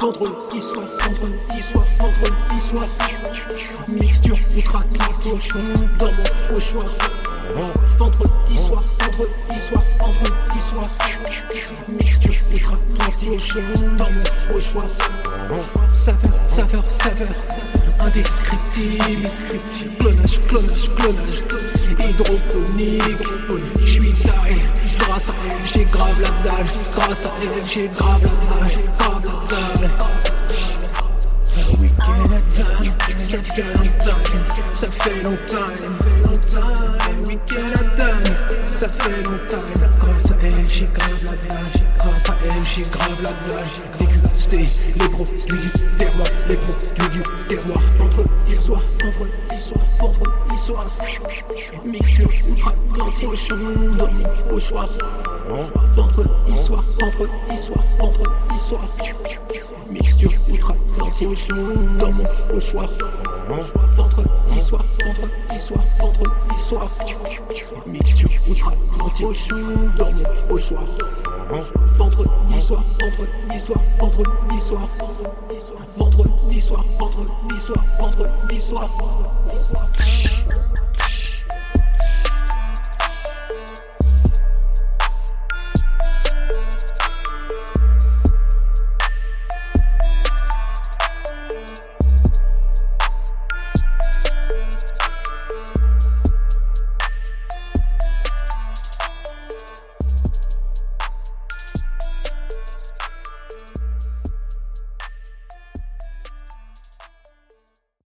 Vendredi soir, vendredi soir, vendredi soir Mixture ultra cochon dans mon pochoir. Vendredi soir, vendredi soir, vendredi soir Mixture ultra cochon dans mon pochoir. Saveur, saveur, saveur Indescriptible. Clonage, clonage, clonage Hydroponique. Je suis taille Grâce à j'ai grave la dalle Grâce à elle j'ai grave la dalle Grave la dalle ça fait longtemps, ça fait longtemps, week-end à dame, ça fait longtemps. Grâce à elle, j'ai grave la dalle, grâce à elle, j'ai grave la dalle. Dégusté les produits du terroir, les produits soir. Mixture cochon, dormi au soir. Vendredi soir, vendredi soir, vendredi soir. Mixture ultra cochon, dans mon pochoir. Vendredi soir, vendredi soir, vendredi soir. Mixture ultra cochon, dans mon pochoir. Vendredi soir, vendredi soir, vendredi soir. Vendredi soir, vendredi soir, vendredi soir.